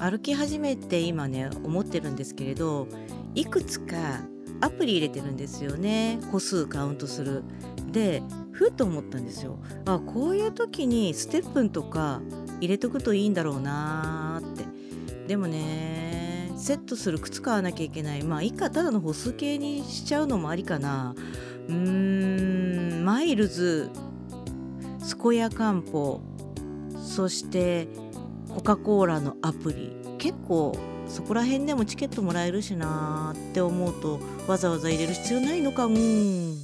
歩き始めて今ね思ってるんですけれどいくつかアプリ入れてるんですよね。歩数カウントする。でふっと思ったんですよ。あこういう時にステップンとか入れとくといいんだろうなーって。でもねセットする靴買わなきゃいけない。まあいいかただの歩数計にしちゃうのもありかな。うーんマイルズ健やかんぽそしてコカ・コーラのアプリ。結構そこら辺でもチケットもらえるしなーって思うとわざわざ入れる必要ないのかうん